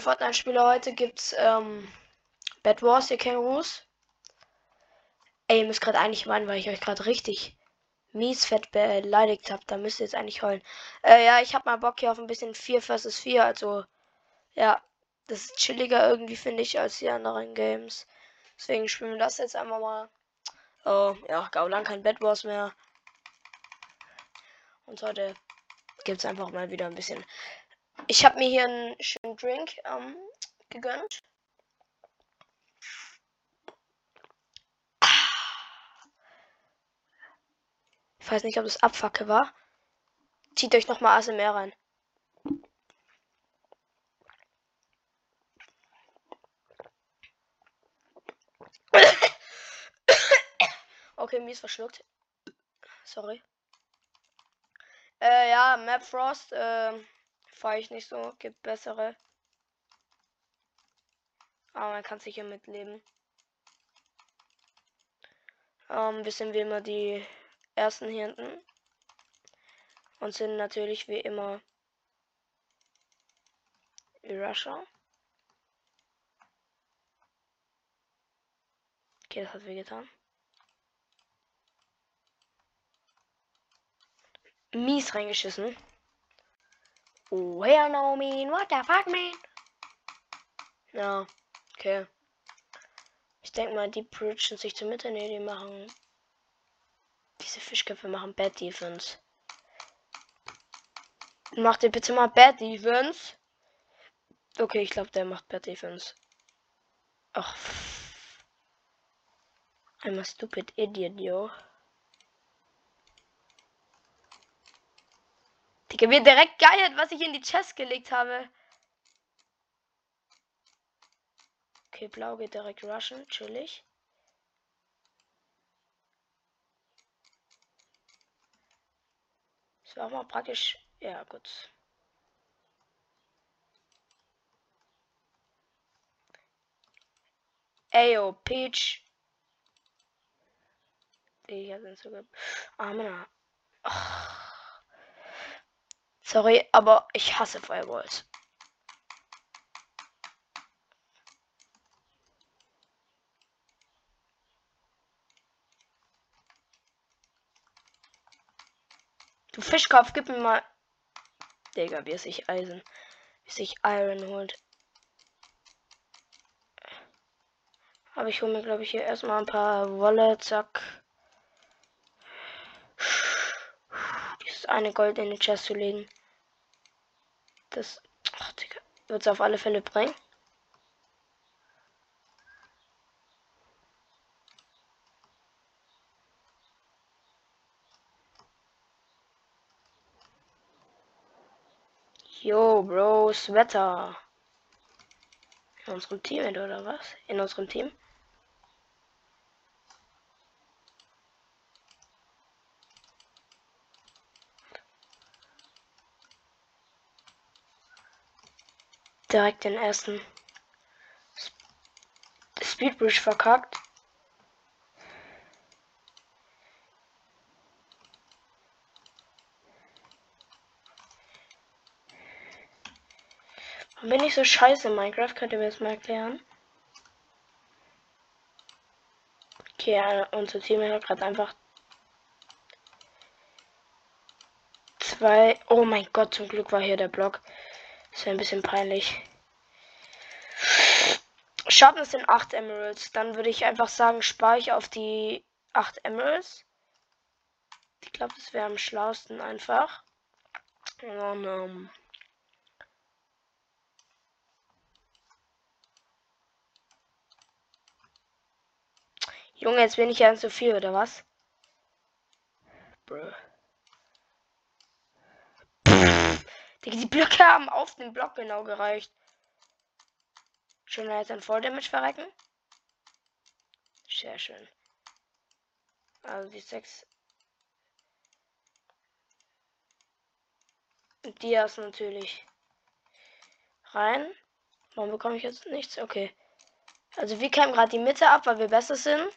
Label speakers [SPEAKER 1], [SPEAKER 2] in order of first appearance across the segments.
[SPEAKER 1] neue Fortnite-Spiele heute gibt's ähm, Bad Wars, ihr Kängurus. Ey, ihr müsst gerade eigentlich meinen, weil ich euch gerade richtig mies fett beleidigt habe. Da müsst ihr jetzt eigentlich heulen. Äh, ja, ich habe mal Bock hier auf ein bisschen 4 vs 4. Also, ja, das ist chilliger irgendwie, finde ich, als die anderen Games. Deswegen spielen wir das jetzt einfach mal. Oh, ja, Gaulan kein Bad Wars mehr. Und heute gibt es einfach mal wieder ein bisschen. Ich habe mir hier einen schönen Drink ähm, gegönnt. Ich weiß nicht, ob das Abfacke war. Zieht euch nochmal ASMR rein. okay, mir ist verschluckt. Sorry. Äh, ja, Map Frost, äh, fahre ich nicht so. Gibt bessere. Aber man kann sicher mitleben. Ähm, wir immer die ersten hier hinten. Und sind natürlich wie immer Russia. Okay, das hat weh getan. Mies reingeschissen. Oh, hell no, mean. What the fuck, man? Ja, okay. Ich denke mal, die bridgen sich zur Mitte. Ne, die machen diese Fischköpfe machen Bad Defense. Macht ihr bitte mal Bad Defense? Okay, ich glaube, der macht Bad Defense. Ach. I'm a stupid idiot, yo. Digga, mir direkt geiert, was ich in die Chest gelegt habe. Okay, blau geht direkt rushen, chillig. Das war auch mal praktisch. Ja, gut. Ayo, Peach. Die sind sogar. Ah, Männer. Sorry, aber ich hasse Firewalls. Du Fischkopf, gib mir mal. Digga, wie es sich Eisen. Wie sich Iron holt. Aber ich hole mir, glaube ich, hier erstmal ein paar Wolle. Zack. Dieses eine Gold in den Chest zu legen. Das. Wird es auf alle Fälle bringen. Yo, Bros, Wetter. In unserem Team oder was? In unserem Team? Direkt den ersten Speedbridge verkackt. Bin ich so scheiße in Minecraft? Könnt ihr mir das mal erklären? Okay, ja, unser Team hat gerade einfach zwei. Oh mein Gott, zum Glück war hier der Block. Wäre ein bisschen peinlich. Schatten sind 8 Emeralds. Dann würde ich einfach sagen, spare ich auf die 8 Emeralds. Ich glaube, das wäre am schlausten einfach. Und, ähm, Junge, jetzt bin ich ja zu viel, oder was? Die Blöcke haben auf den Block genau gereicht. Schön, jetzt ein Volldamage verrecken. Sehr schön. Also die sechs. Dias natürlich rein. Warum bekomme ich jetzt nichts? Okay. Also wir kämen gerade die Mitte ab, weil wir besser sind.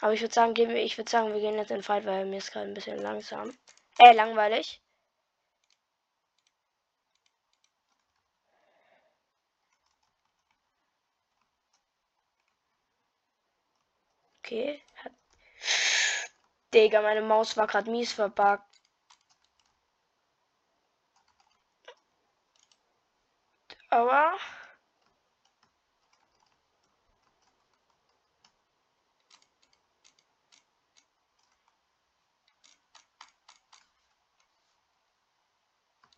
[SPEAKER 1] Aber ich würde sagen, gehen wir, ich würde sagen, wir gehen jetzt in den Fight, weil mir ist gerade ein bisschen langsam. Äh, langweilig. Okay. Hat... Digga, meine Maus war gerade mies verbuggt. Aber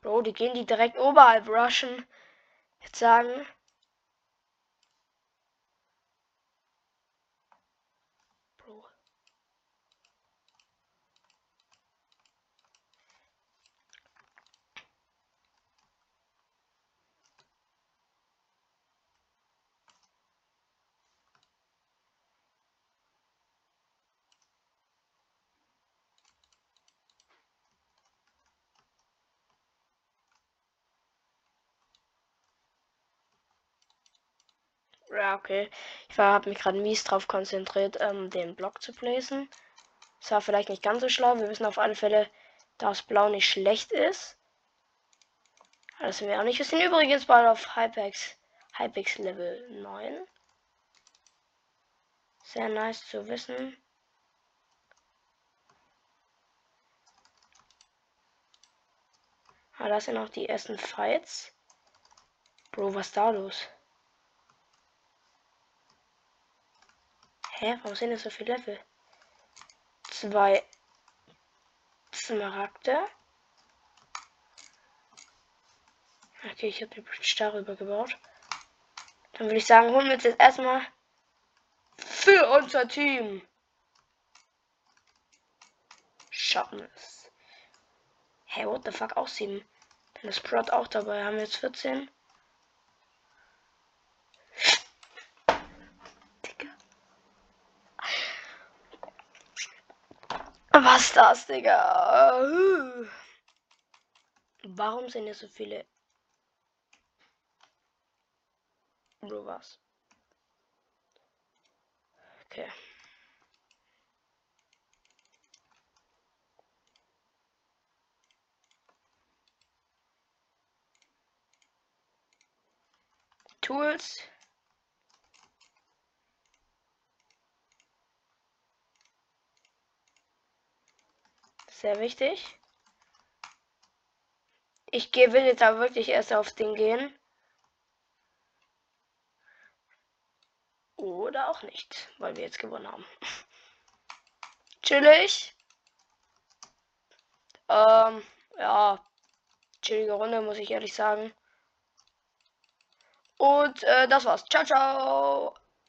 [SPEAKER 1] Bro, die gehen die direkt oberhalb rushen. Jetzt sagen. Bro. Ja, okay. Ich habe mich gerade mies drauf konzentriert, ähm, den Block zu placen. Das war vielleicht nicht ganz so schlau. Wir wissen auf alle Fälle, dass Blau nicht schlecht ist. Das wir auch nicht. Wir sind übrigens bald auf Hypex, Hypex Level 9. Sehr nice zu wissen. Ah, das sind auch die ersten Fights. Bro, was da los? Hä? Warum sind das so viele Level? Zwei Smaragde. Okay, ich habe die Bridge darüber gebaut. Dann würde ich sagen, holen wir uns jetzt erstmal für unser Team. Schaffen es. Hey, what the fuck, auch sieben. Dann ist Prod auch dabei. Haben wir jetzt 14. Was das, Digga? Warum sind hier so viele Rovers? Okay. Tools. Sehr wichtig. Ich will jetzt aber wirklich erst auf den gehen. Oder auch nicht, weil wir jetzt gewonnen haben. Chillig. Ähm, ja. Chillige Runde, muss ich ehrlich sagen. Und äh, das war's. Ciao, ciao.